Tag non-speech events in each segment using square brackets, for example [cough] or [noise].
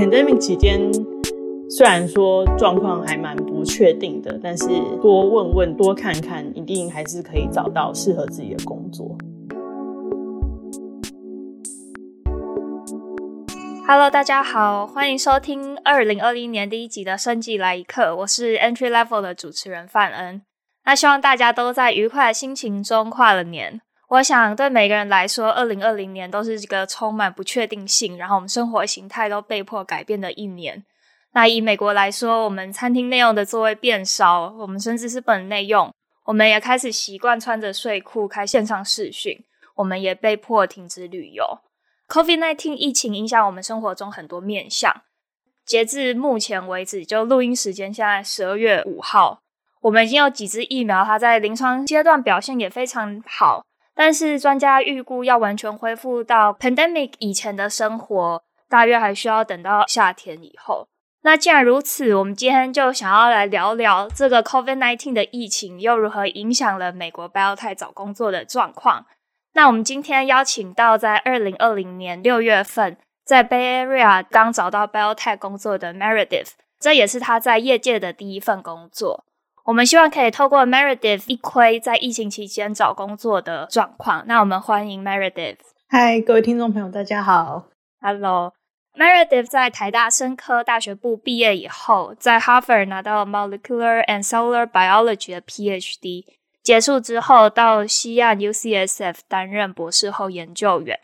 pandemic 期间，虽然说状况还蛮不确定的，但是多问问、多看看，一定还是可以找到适合自己的工作。Hello，大家好，欢迎收听二零二零年第一集的《生技来一课》，我是 Entry Level 的主持人范恩。那希望大家都在愉快的心情中跨了年。我想对每个人来说，二零二零年都是一个充满不确定性，然后我们生活形态都被迫改变的一年。那以美国来说，我们餐厅内用的座位变少，我们甚至是不能内用，我们也开始习惯穿着睡裤开线上视讯，我们也被迫停止旅游。COVID-19 疫情影响我们生活中很多面向。截至目前为止，就录音时间现在十二月五号，我们已经有几支疫苗，它在临床阶段表现也非常好。但是专家预估，要完全恢复到 pandemic 以前的生活，大约还需要等到夏天以后。那既然如此，我们今天就想要来聊聊这个 COVID-19 的疫情又如何影响了美国 Biotech 找工作的状况。那我们今天邀请到在二零二零年六月份在 Bay Area 刚找到 Biotech 工作的 Meredith，这也是他在业界的第一份工作。我们希望可以透过 Meredith 一窥在疫情期间找工作的状况。那我们欢迎 Meredith。嗨，各位听众朋友，大家好。Hello。Meredith 在台大生科大学部毕业以后，在 Harvard 拿到 Molecular and Cellular Biology 的 PhD。结束之后，到西岸 UCSF 担任博士后研究员。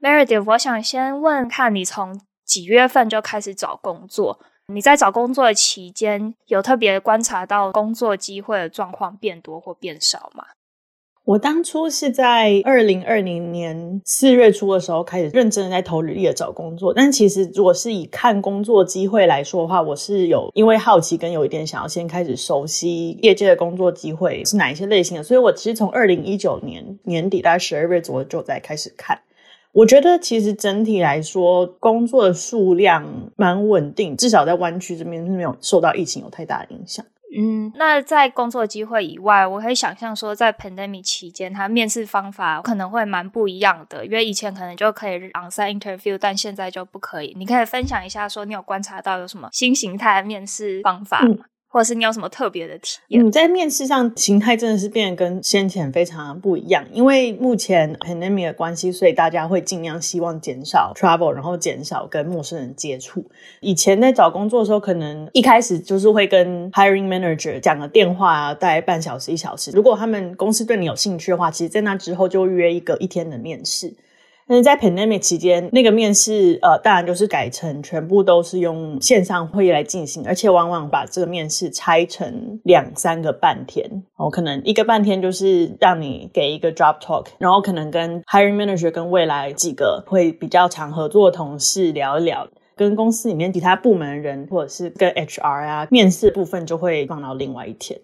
Meredith，我想先问看你从几月份就开始找工作？你在找工作的期间，有特别观察到工作机会的状况变多或变少吗？我当初是在二零二零年四月初的时候开始认真的在投履历的找工作，但其实如果是以看工作机会来说的话，我是有因为好奇跟有一点想要先开始熟悉业界的工作机会是哪一些类型的，所以我其实从二零一九年年底大概十二月左右就在开始看。我觉得其实整体来说，工作的数量蛮稳定，至少在湾区这边是没有受到疫情有太大的影响。嗯，那在工作机会以外，我可以想象说，在 pandemic 期间，他面试方法可能会蛮不一样的，因为以前可能就可以 onsite interview，但现在就不可以。你可以分享一下，说你有观察到有什么新形态的面试方法吗？嗯或者是你有什么特别的体验？你在面试上形态真的是变得跟先前非常不一样，因为目前 pandemic 的关系，所以大家会尽量希望减少 travel，然后减少跟陌生人接触。以前在找工作的时候，可能一开始就是会跟 hiring manager 讲个电话啊，大概半小时一小时。如果他们公司对你有兴趣的话，其实在那之后就约一个一天的面试。但是在 pandemic 期间，那个面试呃，当然就是改成全部都是用线上会议来进行，而且往往把这个面试拆成两三个半天。哦，可能一个半天就是让你给一个 drop talk，然后可能跟 hiring manager 跟未来几个会比较常合作的同事聊一聊，跟公司里面其他部门人或者是跟 HR 啊，面试部分就会放到另外一天。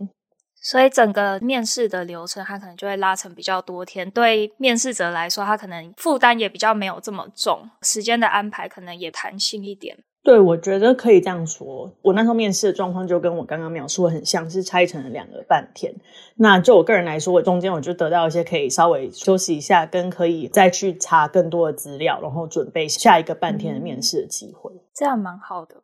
所以整个面试的流程，它可能就会拉成比较多天。对面试者来说，他可能负担也比较没有这么重，时间的安排可能也弹性一点。对，我觉得可以这样说。我那时候面试的状况就跟我刚刚描述的很像，是拆成了两个半天。那就我个人来说，我中间我就得到一些可以稍微休息一下，跟可以再去查更多的资料，然后准备下一个半天的面试的机会。嗯，这样蛮好的。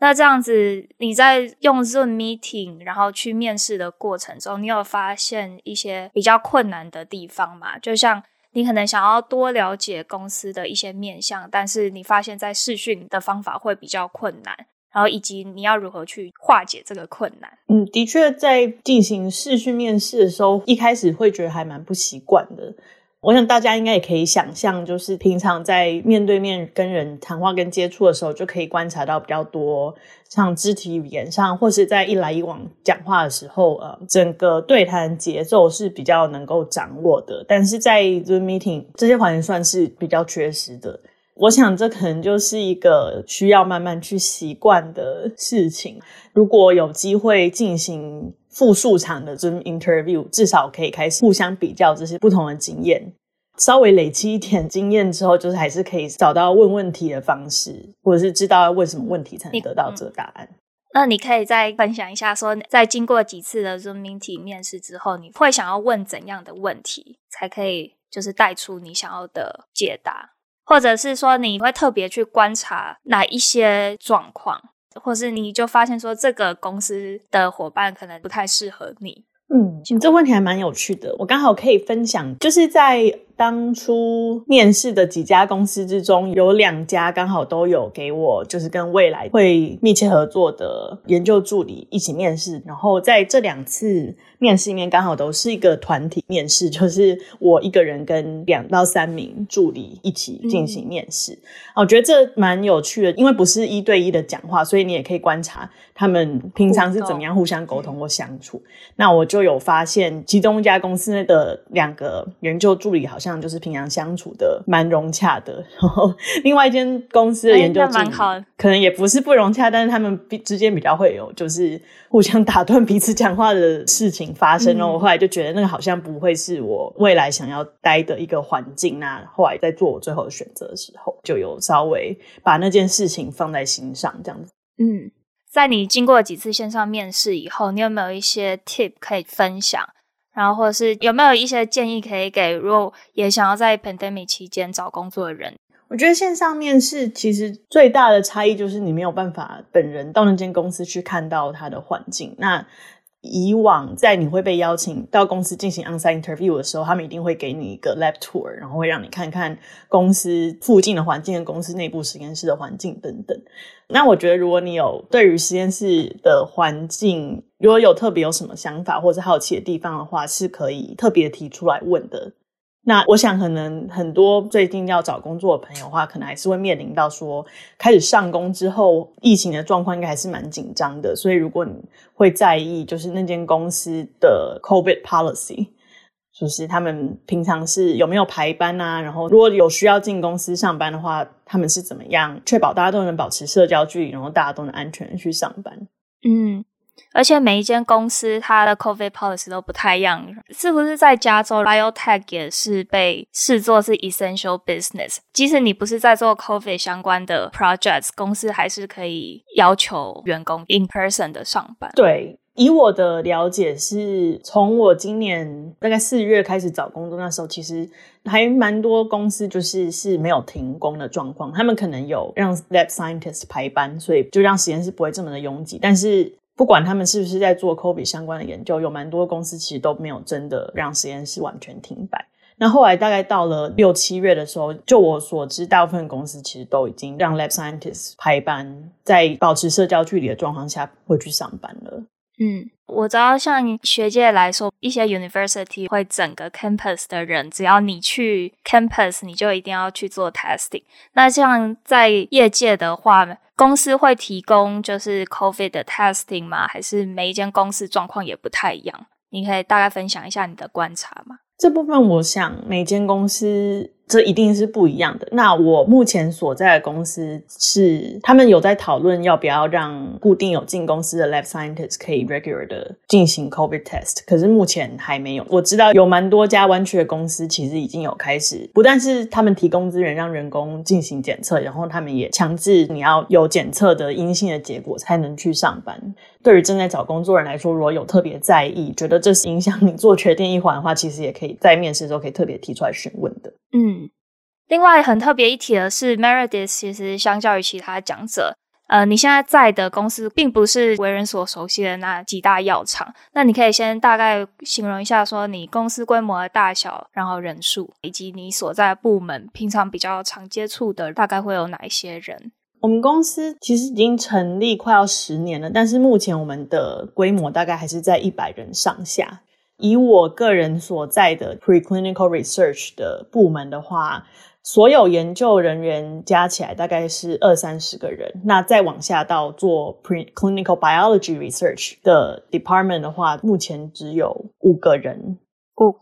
那这样子，你在用 Zoom meeting 然后去面试的过程中，你有发现一些比较困难的地方吗？就像你可能想要多了解公司的一些面向，但是你发现在视讯的方法会比较困难，然后以及你要如何去化解这个困难？嗯，的确，在进行视讯面试的时候，一开始会觉得还蛮不习惯的。我想大家应该也可以想象，就是平常在面对面跟人谈话跟接触的时候，就可以观察到比较多，像肢体语言上，或是在一来一往讲话的时候，呃，整个对谈节奏是比较能够掌握的。但是在 Zoom meeting 这些环节算是比较缺失的。我想这可能就是一个需要慢慢去习惯的事情。如果有机会进行。复数场的 Zoom interview，至少可以开始互相比较这些不同的经验，稍微累积一点经验之后，就是还是可以找到问问题的方式，或者是知道要问什么问题才能得到这个答案。嗯、那你可以再分享一下说，说在经过几次的 Zoom meeting 面试之后，你会想要问怎样的问题，才可以就是带出你想要的解答？或者是说你会特别去观察哪一些状况，或是你就发现说这个公司的伙伴可能不太适合你。嗯，你这问题还蛮有趣的，我刚好可以分享，就是在。当初面试的几家公司之中，有两家刚好都有给我，就是跟未来会密切合作的研究助理一起面试。然后在这两次面试里面，刚好都是一个团体面试，就是我一个人跟两到三名助理一起进行面试。我觉得这蛮有趣的，因为不是一对一的讲话，所以你也可以观察他们平常是怎么样互相沟通或相处。那我就有发现，其中一家公司的两个研究助理好像。就是平常相处的蛮融洽的，然后 [laughs] 另外一间公司的研究蛮好，可能也不是不融洽，但是他们之间比较会有就是互相打断彼此讲话的事情发生。然后我后来就觉得那个好像不会是我未来想要待的一个环境。那后来在做我最后的选择的时候，就有稍微把那件事情放在心上，这样子。嗯，在你经过几次线上面试以后，你有没有一些 tip 可以分享？然后，或者是有没有一些建议可以给，如果也想要在 pandemic 期间找工作的人？我觉得线上面试其实最大的差异就是你没有办法本人到那间公司去看到他的环境。那以往在你会被邀请到公司进行 onsite interview 的时候，他们一定会给你一个 lab tour，然后会让你看看公司附近的环境、公司内部实验室的环境等等。那我觉得，如果你有对于实验室的环境，如果有特别有什么想法或是好奇的地方的话，是可以特别提出来问的。那我想，可能很多最近要找工作的朋友的话，可能还是会面临到说，开始上工之后，疫情的状况应该还是蛮紧张的。所以，如果你会在意，就是那间公司的 COVID policy，就是他们平常是有没有排班啊？然后，如果有需要进公司上班的话，他们是怎么样确保大家都能保持社交距离，然后大家都能安全去上班？嗯。而且每一间公司它的 COVID policy 都不太一样，是不是在加州 biotech 也是被视作是 essential business？即使你不是在做 COVID 相关的 projects，公司还是可以要求员工 in person 的上班。对，以我的了解是，从我今年大概四月开始找工作，那时候其实还蛮多公司就是是没有停工的状况，他们可能有让 lab scientist 排班，所以就让实验室不会这么的拥挤，但是。不管他们是不是在做 COVID 相关的研究，有蛮多公司其实都没有真的让实验室完全停摆。那后来大概到了六七月的时候，就我所知，大部分公司其实都已经让 lab scientists 排班，在保持社交距离的状况下会去上班了。嗯，我知道，像学界来说，一些 university 会整个 campus 的人，只要你去 campus，你就一定要去做 testing。那像在业界的话，公司会提供就是 COVID 的 testing 吗？还是每一间公司状况也不太一样？你可以大概分享一下你的观察吗？这部分我想每间公司。这一定是不一样的。那我目前所在的公司是，他们有在讨论要不要让固定有进公司的 lab scientist 可以 regular 的进行 COVID test，可是目前还没有。我知道有蛮多家湾区的公司其实已经有开始，不但是他们提供资源让员工进行检测，然后他们也强制你要有检测的阴性的结果才能去上班。对于正在找工作人来说，如果有特别在意，觉得这是影响你做决定一环的话，其实也可以在面试的时候可以特别提出来询问的。嗯。另外很特别一提的是，Meredith 其实相较于其他讲者，呃，你现在在的公司并不是为人所熟悉的那几大药厂。那你可以先大概形容一下，说你公司规模的大小，然后人数，以及你所在部门平常比较常接触的大概会有哪一些人？我们公司其实已经成立快要十年了，但是目前我们的规模大概还是在一百人上下。以我个人所在的 preclinical research 的部门的话，所有研究人员加起来大概是二三十个人，那再往下到做 clinical biology research 的 department 的话，目前只有五个人。哦，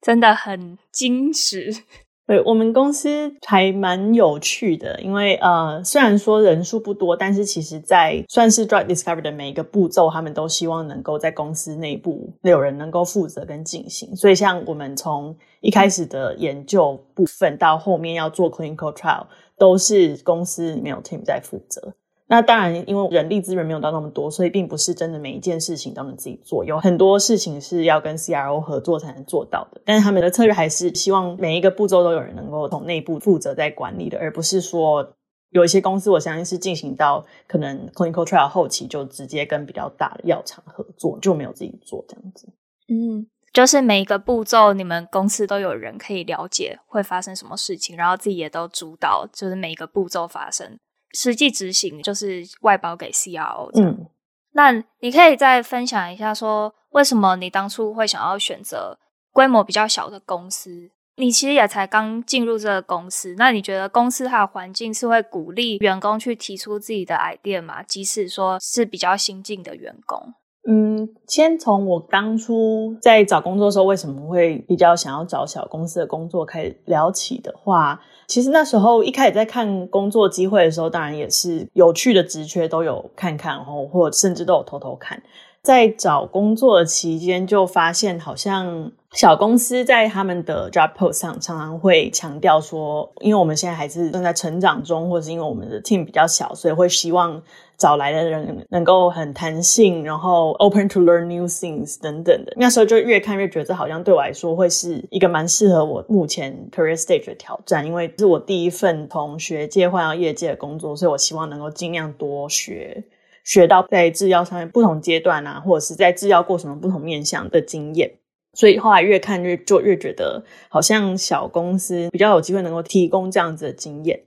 真的很矜持。对，我们公司还蛮有趣的，因为呃，虽然说人数不多，但是其实在算是 drug discovery 的每一个步骤，他们都希望能够在公司内部有人能够负责跟进行。所以，像我们从一开始的研究部分到后面要做 clinical trial，都是公司里面有 team 在负责。那当然，因为人力资源没有到那么多，所以并不是真的每一件事情都能自己做，有很多事情是要跟 CRO 合作才能做到的。但是他们的策略还是希望每一个步骤都有人能够从内部负责在管理的，而不是说有一些公司，我相信是进行到可能 clinical trial 后期就直接跟比较大的药厂合作，就没有自己做这样子。嗯，就是每一个步骤，你们公司都有人可以了解会发生什么事情，然后自己也都主导，就是每一个步骤发生。实际执行就是外包给 CRO。嗯，那你可以再分享一下，说为什么你当初会想要选择规模比较小的公司？你其实也才刚进入这个公司，那你觉得公司它的环境是会鼓励员工去提出自己的 idea 吗？即使说是比较新进的员工？嗯，先从我当初在找工作的时候，为什么会比较想要找小公司的工作开始聊起的话。其实那时候一开始在看工作机会的时候，当然也是有趣的职缺都有看看，然后或甚至都有偷偷看。在找工作的期间，就发现好像小公司在他们的 job post 上常常会强调说，因为我们现在还是正在成长中，或是因为我们的 team 比较小，所以会希望。找来的人能够很弹性，然后 open to learn new things 等等的。那时候就越看越觉得，这好像对我来说会是一个蛮适合我目前 career stage 的挑战，因为是我第一份从学界换到业界的工作，所以我希望能够尽量多学，学到在制药上面不同阶段啊，或者是在制药过程中不同面向的经验。所以后来越看越就越觉得，好像小公司比较有机会能够提供这样子的经验。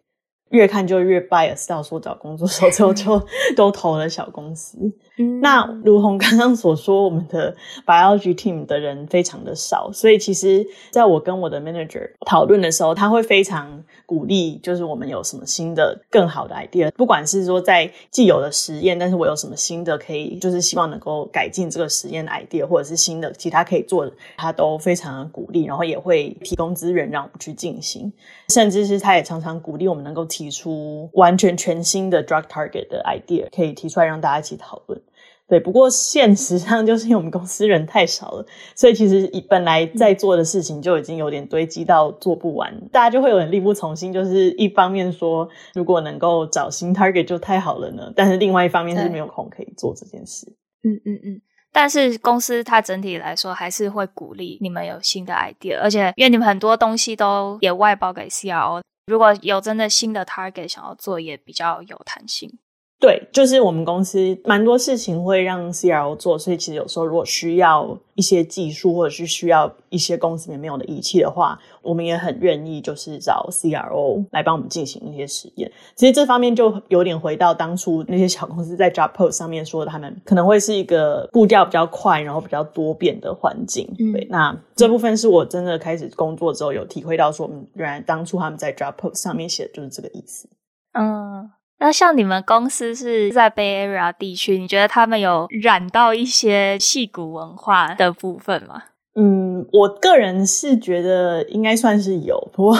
越看就越 bias 到说找工作的时候，之后就都投了小公司。嗯、那如同刚刚所说，我们的 biology team 的人非常的少，所以其实在我跟我的 manager 讨论的时候，他会非常鼓励，就是我们有什么新的、更好的 idea，不管是说在既有的实验，但是我有什么新的可以，就是希望能够改进这个实验的 idea，或者是新的其他可以做的，他都非常的鼓励，然后也会提供资源让我们去进行，甚至是他也常常鼓励我们能够提。提出完全全新的 drug target 的 idea，可以提出来让大家一起讨论。对，不过现实上 [laughs] 就是因为我们公司人太少了，所以其实本来在做的事情就已经有点堆积到做不完，大家就会有点力不从心。就是一方面说，如果能够找新 target 就太好了呢，但是另外一方面是没有空可以做这件事。嗯嗯嗯。但是公司它整体来说还是会鼓励你们有新的 idea，而且因为你们很多东西都也外包给 CRO。如果有真的新的 target 想要做，也比较有弹性。对，就是我们公司蛮多事情会让 CRO 做，所以其实有时候如果需要一些技术，或者是需要一些公司里面没有的仪器的话，我们也很愿意就是找 CRO 来帮我们进行一些实验。其实这方面就有点回到当初那些小公司在 job post 上面说的，他们可能会是一个步调比较快，然后比较多变的环境。嗯、对，那这部分是我真的开始工作之后有体会到说，嗯，原来当初他们在 job post 上面写的就是这个意思。嗯。那像你们公司是在 Bay Area 地区，你觉得他们有染到一些戏骨文化的部分吗？嗯，我个人是觉得应该算是有，不过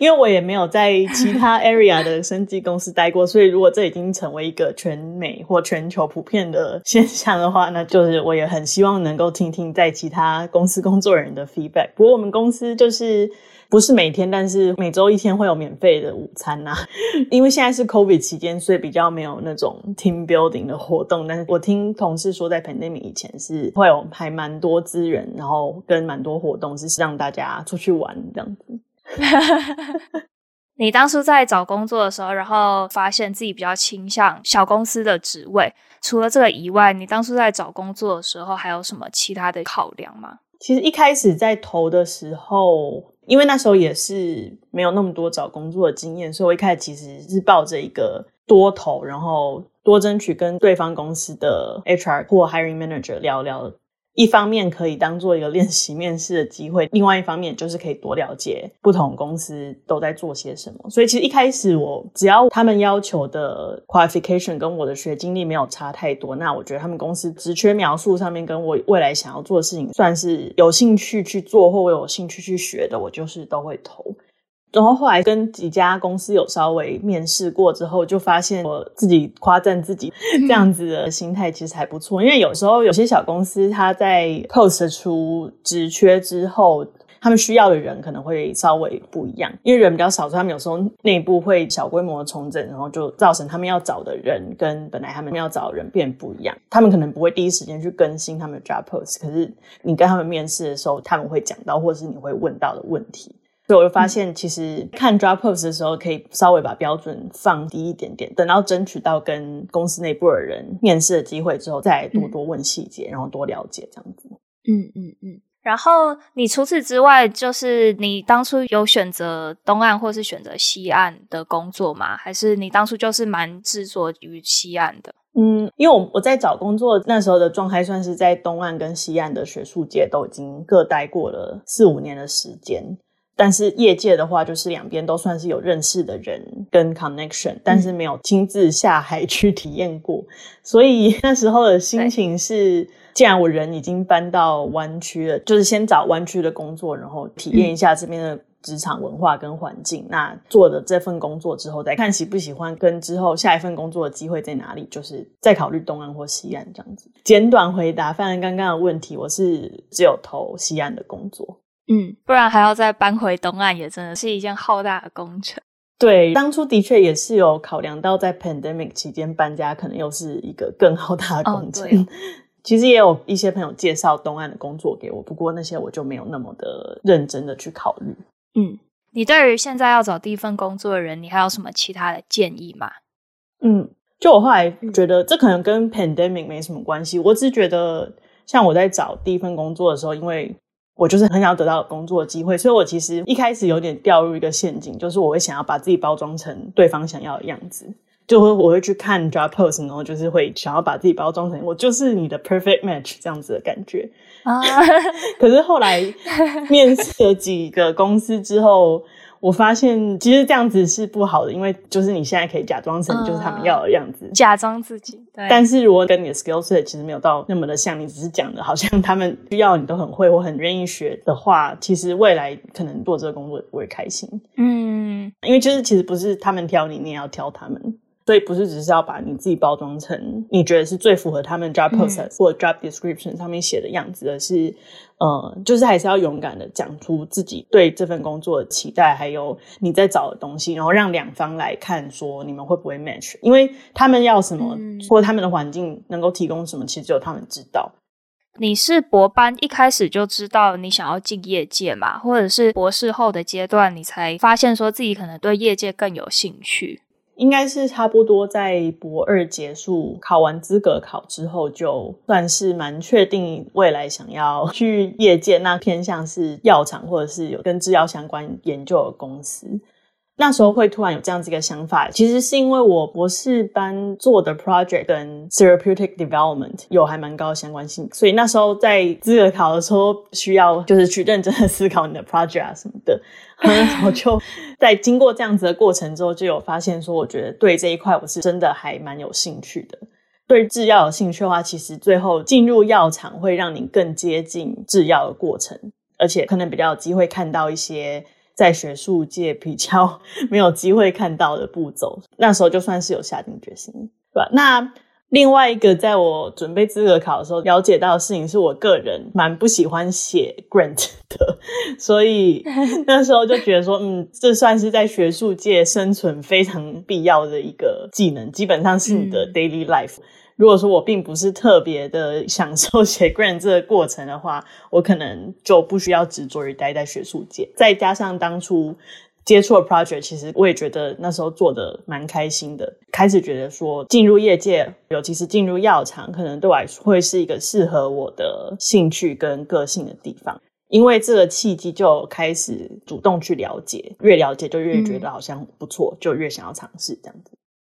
因为我也没有在其他 [laughs] area 的生技公司待过，所以如果这已经成为一个全美或全球普遍的 [laughs] 现象的话，那就是我也很希望能够听听在其他公司工作人的 feedback。不过我们公司就是。不是每天，但是每周一天会有免费的午餐呐、啊。[laughs] 因为现在是 COVID 期间，所以比较没有那种 team building 的活动。但是我听同事说，在 pandemic 以前是会有还蛮多资源，然后跟蛮多活动，是让大家出去玩这样子。[laughs] 你当初在找工作的时候，然后发现自己比较倾向小公司的职位。除了这个以外，你当初在找工作的时候，还有什么其他的考量吗？其实一开始在投的时候。因为那时候也是没有那么多找工作的经验，所以我一开始其实是抱着一个多投，然后多争取跟对方公司的 HR 或 Hiring Manager 聊聊。一方面可以当做一个练习面试的机会，另外一方面就是可以多了解不同公司都在做些什么。所以其实一开始我只要他们要求的 qualification 跟我的学经历没有差太多，那我觉得他们公司职缺描述上面跟我未来想要做的事情算是有兴趣去做或我有兴趣去学的，我就是都会投。然后后来跟几家公司有稍微面试过之后，就发现我自己夸赞自己这样子的心态其实还不错。因为有时候有些小公司他在 post 出职缺之后，他们需要的人可能会稍微不一样，因为人比较少，所以他们有时候内部会小规模的重整，然后就造成他们要找的人跟本来他们要找的人变不一样。他们可能不会第一时间去更新他们的 job post，可是你跟他们面试的时候，他们会讲到，或者是你会问到的问题。所以我就发现，其实看 job post 的时候，可以稍微把标准放低一点点，等到争取到跟公司内部的人面试的机会之后，再多多问细节，然后多了解这样子。嗯嗯嗯。然后你除此之外，就是你当初有选择东岸或是选择西岸的工作吗？还是你当初就是蛮执着于西岸的？嗯，因为我我在找工作那时候的状态，算是在东岸跟西岸的学术界都已经各待过了四五年的时间。但是业界的话，就是两边都算是有认识的人跟 connection，但是没有亲自下海去体验过，所以 [laughs] 那时候的心情是。既然我人已经搬到湾区了，就是先找湾区的工作，然后体验一下这边的职场文化跟环境。嗯、那做的这份工作之后，再看喜不喜欢，跟之后下一份工作的机会在哪里，就是再考虑东岸或西岸这样子。简短回答，反正刚刚的问题，我是只有投西岸的工作。嗯，不然还要再搬回东岸，也真的是一件浩大的工程。对，当初的确也是有考量到，在 pandemic 期间搬家，可能又是一个更浩大的工程。哦 [laughs] 其实也有一些朋友介绍东岸的工作给我，不过那些我就没有那么的认真的去考虑。嗯，你对于现在要找第一份工作的人，你还有什么其他的建议吗？嗯，就我后来觉得这可能跟 pandemic 没什么关系。我只是觉得，像我在找第一份工作的时候，因为我就是很想要得到工作机会，所以我其实一开始有点掉入一个陷阱，就是我会想要把自己包装成对方想要的样子。就会我会去看 job post，然后就是会想要把自己包装成我就是你的 perfect match 这样子的感觉啊。[laughs] 可是后来面试了几个公司之后，我发现其实这样子是不好的，因为就是你现在可以假装成就是他们要的样子，假装自己。对。但是如果跟你的 skill set 其实没有到那么的像，你只是讲的好像他们需要你都很会或很愿意学的话，其实未来可能做这个工作也不会开心。嗯，因为就是其实不是他们挑你，你也要挑他们。所以不是只是要把你自己包装成你觉得是最符合他们 job process 或 job description 上面写的样子，而是呃，就是还是要勇敢的讲出自己对这份工作的期待，还有你在找的东西，然后让两方来看说你们会不会 match，因为他们要什么或他们的环境能够提供什么，其实只有他们知道。你是博班一开始就知道你想要进业界嘛？或者是博士后的阶段你才发现说自己可能对业界更有兴趣？应该是差不多在博二结束考完资格考之后，就算是蛮确定未来想要去业界，那偏向是药厂或者是有跟制药相关研究的公司。那时候会突然有这样子一个想法，其实是因为我博士班做的 project 跟 therapeutic development 有还蛮高的相关性，所以那时候在资格考的时候需要就是去认真的思考你的 project 啊什么的，我就 [laughs] 在经过这样子的过程之后，就有发现说，我觉得对这一块我是真的还蛮有兴趣的。对制药有兴趣的话，其实最后进入药厂会让你更接近制药的过程，而且可能比较有机会看到一些。在学术界比较 [laughs] 没有机会看到的步骤，那时候就算是有下定决心，对吧？那另外一个，在我准备资格考的时候了解到的事情，是我个人蛮不喜欢写 grant [laughs] 的，所以 [laughs] 那时候就觉得说，嗯，这算是在学术界生存非常必要的一个技能，基本上是你的 daily life。嗯如果说我并不是特别的享受 [laughs] 写 grant 这个过程的话，我可能就不需要执着于待在学术界。再加上当初接触了 project，其实我也觉得那时候做的蛮开心的。开始觉得说进入业界，尤其是进入药厂，可能对我来说会是一个适合我的兴趣跟个性的地方。因为这个契机，就开始主动去了解，越了解就越觉得好像不错，嗯、就越想要尝试这样子。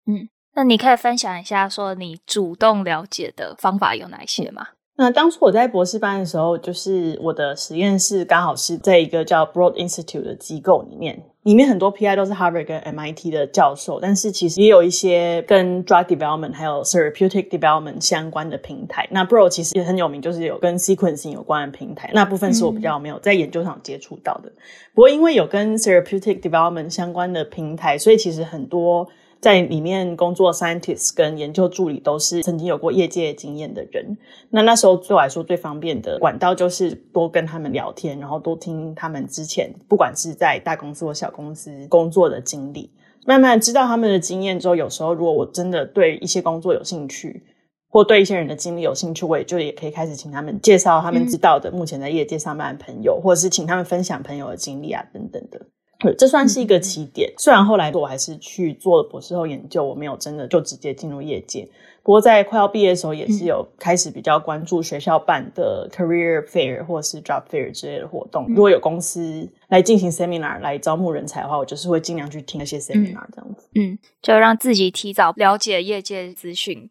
嗯。那你可以分享一下，说你主动了解的方法有哪些吗？那当初我在博士班的时候，就是我的实验室刚好是在一个叫 Broad Institute 的机构里面，里面很多 PI 都是 Harvard 跟 MIT 的教授，但是其实也有一些跟 Drug Development 还有 Therapeutic Development 相关的平台。那 Broad 其实也很有名，就是有跟 Sequencing 有关的平台，那部分是我比较没有在研究上接触到的。嗯。不过因为有跟 Therapeutic Development 相关的平台，所以其实很多。在里面工作，scientist 跟研究助理都是曾经有过业界经验的人。那那时候对我来说最方便的管道就是多跟他们聊天，然后多听他们之前不管是在大公司或小公司工作的经历，慢慢知道他们的经验之后，有时候如果我真的对一些工作有兴趣，或对一些人的经历有兴趣，我也就也可以开始请他们介绍他们知道的目前在业界上班的朋友，嗯、或者是请他们分享朋友的经历啊等等的。对，这算是一个起点。虽然后来我还是去做了博士后研究，我没有真的就直接进入业界。不过在快要毕业的时候，也是有开始比较关注学校办的 career fair 或是 job fair 之类的活动。如果有公司来进行 seminar 来招募人才的话，我就是会尽量去听那些 seminar 这样子。嗯，就让自己提早了解业界资讯。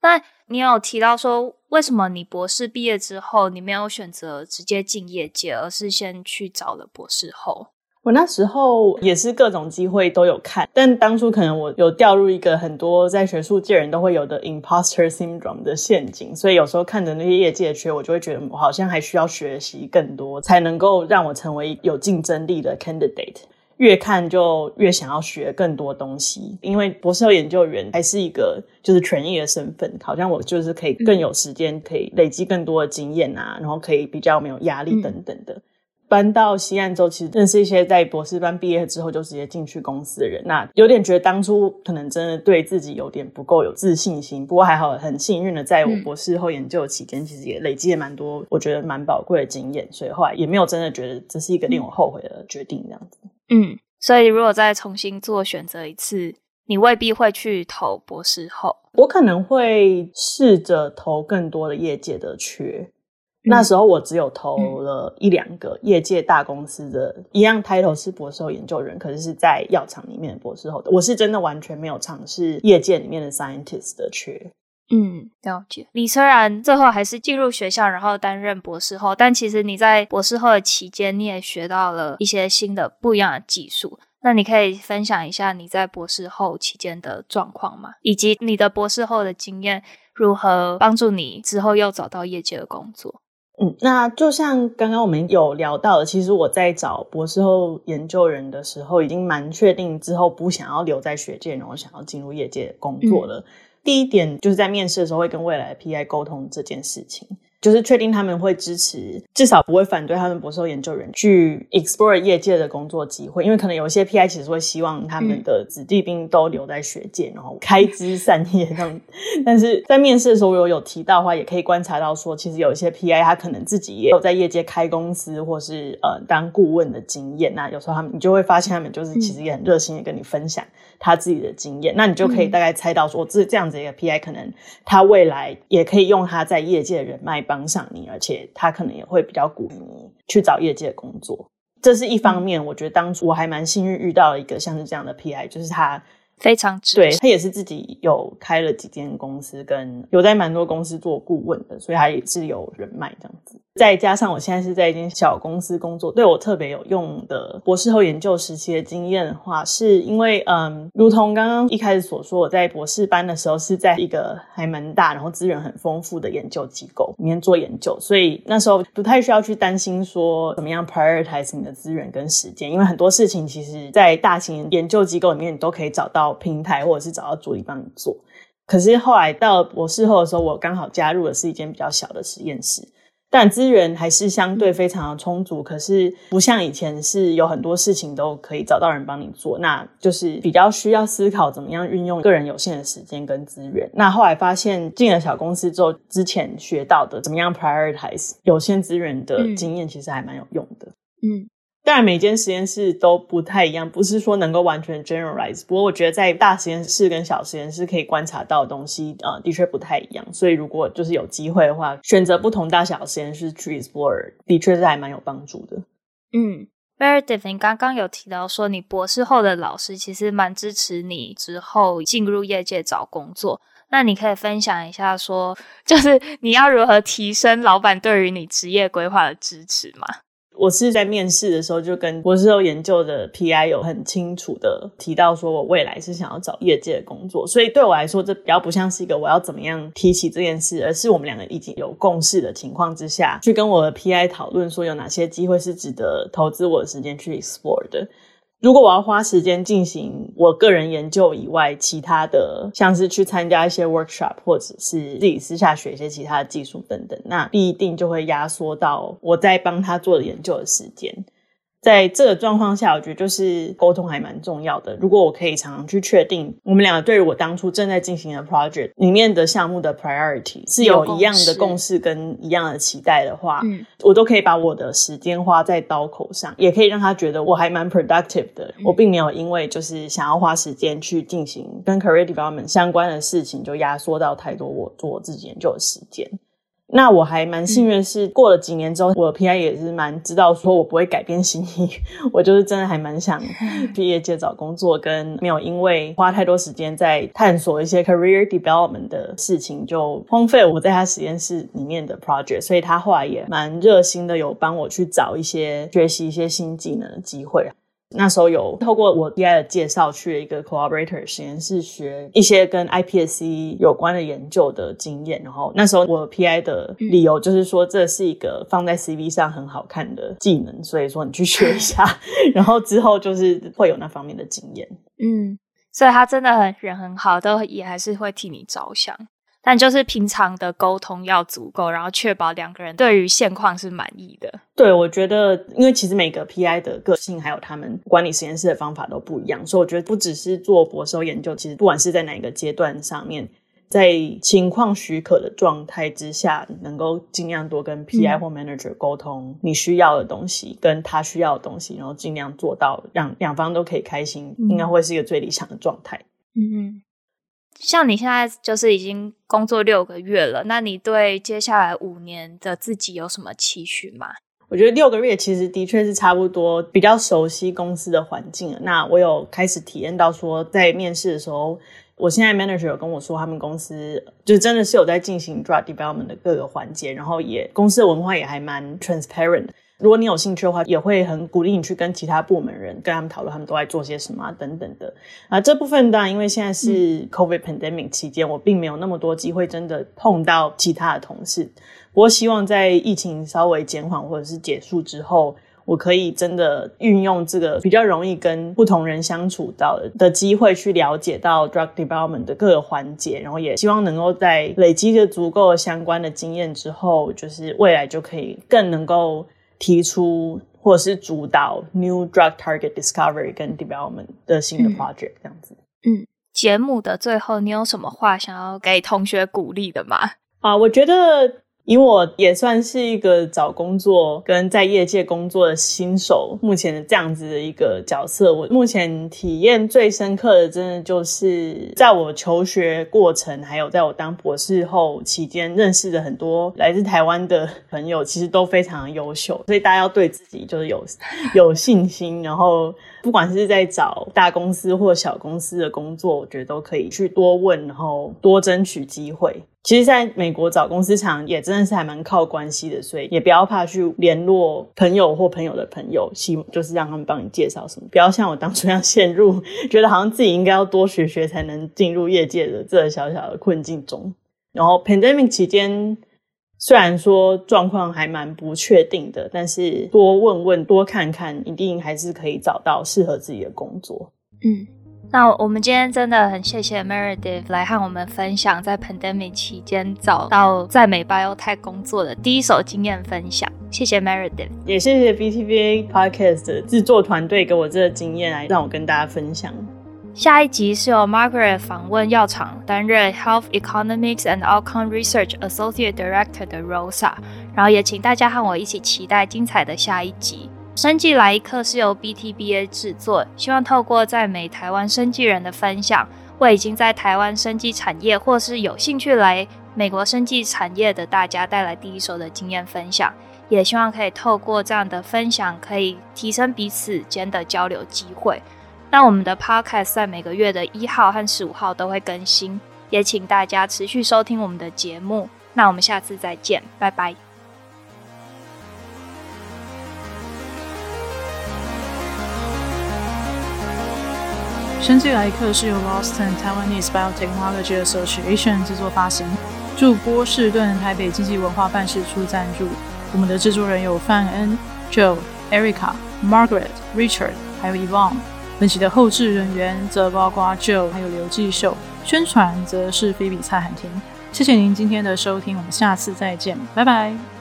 那你有提到说，为什么你博士毕业之后，你没有选择直接进业界，而是先去找了博士后？我那时候也是各种机会都有看，但当初可能我有掉入一个很多在学术界人都会有的 imposter syndrome 的陷阱，所以有时候看着那些业界的缺，我就会觉得我好像还需要学习更多，才能够让我成为有竞争力的 candidate。越看就越想要学更多东西，因为博士后研究员还是一个就是权益的身份，好像我就是可以更有时间，可以累积更多的经验啊，然后可以比较没有压力等等的。搬到西岸之后，其实认识一些在博士班毕业之后就直接进去公司的人。那有点觉得当初可能真的对自己有点不够有自信心。不过还好，很幸运的在我博士后研究的期间，其实也累积了蛮多我觉得蛮宝贵的经验。所以后来也没有真的觉得这是一个令我后悔的决定，这样子。嗯，所以如果再重新做选择一次，你未必会去投博士后。我可能会试着投更多的业界的缺。那时候我只有投了一两个业界大公司的，一样 title 是博士后研究人，可是是在药厂里面的博士后的。我是真的完全没有尝试业界里面的 scientist 的缺。嗯，了解。你虽然最后还是进入学校，然后担任博士后，但其实你在博士后的期间，你也学到了一些新的不一样的技术。那你可以分享一下你在博士后期间的状况吗？以及你的博士后的经验如何帮助你之后又找到业界的工作？嗯，那就像刚刚我们有聊到的，其实我在找博士后研究人的时候，已经蛮确定之后不想要留在学界，然后想要进入业界工作了。嗯。第一点就是在面试的时候会跟未来的 PI 沟通这件事情。就是确定他们会支持，至少不会反对他们博士后研究员去 explore 业界的工作机会，因为可能有一些 PI 其实会希望他们的子弟兵都留在学界，然后开枝散叶这样。但是在面试的时候，我有有提到的话，也可以观察到说，其实有一些 PI 他可能自己也有在业界开公司或是呃当顾问的经验。那有时候他们你就会发现他们就是其实也很热心的跟你分享他自己的经验。那你就可以大概猜到说，这这样子一个 PI 可能他未来也可以用他在业界的人脉帮。上你，而且他可能也会比较鼓励你去找业界工作，这是一方面。我觉得当初我还蛮幸运遇到了一个像是这样的 PI，就是他。非常值对，他也是自己有开了几间公司，跟有在蛮多公司做顾问的，所以他也是有人脉这样子。再加上我现在是在一间小公司工作，对我特别有用的博士后研究时期的经验的话，是因为嗯，如同刚刚一开始所说，我在博士班的时候是在一个还蛮大，然后资源很丰富的研究机构里面做研究，所以那时候不太需要去担心说怎么样 prioritize 你的资源跟时间，因为很多事情其实在大型研究机构里面你都可以找到。平台或者是找到助理帮你做，可是后来到博士后的时候，我刚好加入的是一间比较小的实验室，但资源还是相对非常的充足。可是不像以前是有很多事情都可以找到人帮你做，那就是比较需要思考怎么样运用个人有限的时间跟资源。那后来发现进了小公司之后，之前学到的怎么样 prioritize 有限资源的经验，其实还蛮有用的。嗯。当然，每间实验室都不太一样，不是说能够完全 generalize。不过，我觉得在大实验室跟小实验室可以观察到的东西，呃，的确不太一样。所以，如果就是有机会的话，选择不同大小实验室去 explore，的确是还蛮有帮助的。嗯，Meredith，你刚刚有提到说，你博士后的老师其实蛮支持你之后进入业界找工作。那你可以分享一下说，说就是你要如何提升老板对于你职业规划的支持吗？我是在面试的时候就跟博士后研究的 PI 有很清楚的提到，说我未来是想要找业界的工作，所以对我来说，这比较不像是一个我要怎么样提起这件事，而是我们两个已经有共识的情况之下去跟我的 PI 讨论说有哪些机会是值得投资我的时间去 explore 的。如果我要花时间进行我个人研究以外，其他的像是去参加一些 workshop，或者是自己私下学一些其他的技术等等，那必定就会压缩到我在帮他做研究的时间。在这个状况下，我觉得就是沟通还蛮重要的。如果我可以常常去确定我们两个对于我当初正在进行的 project 里面的项目的 priority 是有一样的共识跟一样的期待的话，嗯，我都可以把我的时间花在刀口上，也可以让他觉得我还蛮 productive 的。我并没有因为就是想要花时间去进行跟 career development 相关的事情，就压缩到太多我做我自己研究的时间。那我还蛮幸运，是过了几年之后，我的 PI 也是蛮知道说我不会改变心意，我就是真的还蛮想 [laughs] 毕业界找工作，跟没有因为花太多时间在探索一些 career development 的事情，就荒废了我在他实验室里面的 project，所以他后来也蛮热心的，有帮我去找一些学习一些新技能的机会。那时候有透过我 PI 的介绍去了一个 collaborator 实验室学一些跟 iPSC 有关的研究的经验，然后那时候我 PI 的理由就是说，这是一个放在 CV 上很好看的技能，所以说你去学一下，[laughs] 然后之后就是会有那方面的经验。嗯，所以他真的很人很好，都也还是会替你着想。但就是平常的沟通要足够，然后确保两个人对于现况是满意的。对，我觉得，因为其实每个 PI 的个性还有他们管理实验室的方法都不一样，所以我觉得不只是做博收研究，其实不管是在哪一个阶段上面，在情况许可的状态之下，能够尽量多跟 PI 或 manager 沟通你需要的东西，跟他需要的东西，然后尽量做到让两方都可以开心，应该会是一个最理想的状态。嗯。像你现在就是已经工作六个月了，那你对接下来五年的自己有什么期许吗？我觉得六个月其实的确是差不多，比较熟悉公司的环境了。那我有开始体验到说，在面试的时候，我现在 manager 有跟我说，他们公司就真的是有在进行 drug development 的各个环节，然后也公司的文化也还蛮 transparent。如果你有兴趣的话，也会很鼓励你去跟其他部门人跟他们讨论，他们都在做些什么啊，等等的。啊，这部分当然，因为现在是 COVID pandemic 期间，我并没有那么多机会真的碰到其他的同事。不过，希望在疫情稍微减缓或者是结束之后，我可以真的运用这个比较容易跟不同人相处到的的机会，去了解到 drug development 的各个环节，然后也希望能够在累积了足够相关的经验之后，就是未来就可以更能够。提出或者是主导 new drug target discovery 跟 development 的新的 project 这样子。嗯，节目的最后，你有什么话想要给同学鼓励的吗？啊，我觉得。以我也算是一个找工作跟在业界工作的新手，目前的这样子的一个角色，我目前体验最深刻的，真的就是在我求学过程，还有在我当博士后期间，认识的很多来自台湾的朋友，其实都非常优秀，所以大家要对自己就是有 [laughs] 有信心，然后不管是在找大公司或小公司的工作，我觉得都可以去多问，然后多争取机会。其实，在美国找公司常也真的是还蛮靠关系的，所以也不要怕去联络朋友或朋友的朋友，希就是让他们帮你介绍什么。不要像我当初一样陷入觉得好像自己应该要多学学才能进入业界的这小小的困境中。然后，pandemic 期间虽然说状况还蛮不确定的，但是多问问、多看看，一定还是可以找到适合自己的工作。嗯。那我们今天真的很谢谢 Meredith 来和我们分享在 pandemic 期间找到在美 biotech 工作的第一手经验分享，谢谢 Meredith，也谢谢 BTVA Podcast 的制作团队给我这个经验来让我跟大家分享。下一集是由 Margaret 访问药厂担任 Health Economics and Outcome Research Associate Director 的 Rosa，然后也请大家和我一起期待精彩的下一集。生技来一课是由 BTBA 制作，希望透过在美台湾生技人的分享，为已经在台湾生技产业或是有兴趣来美国生技产业的大家带来第一手的经验分享。也希望可以透过这样的分享，可以提升彼此间的交流机会。那我们的 Podcast 在每个月的一号和十五号都会更新，也请大家持续收听我们的节目。那我们下次再见，拜拜。生技来客是由 Boston Taiwanese Biotechnology Association 制作发行，驻波士顿台北经济文化办事处赞助。我们的制作人有范恩、Joe、Erica、Margaret、Richard。还有 Yvonne。本期的后制人员则包括 Joe 还有刘继秀，宣传则是菲比蔡汉婷。谢谢您今天的收听，我们下次再见，拜拜。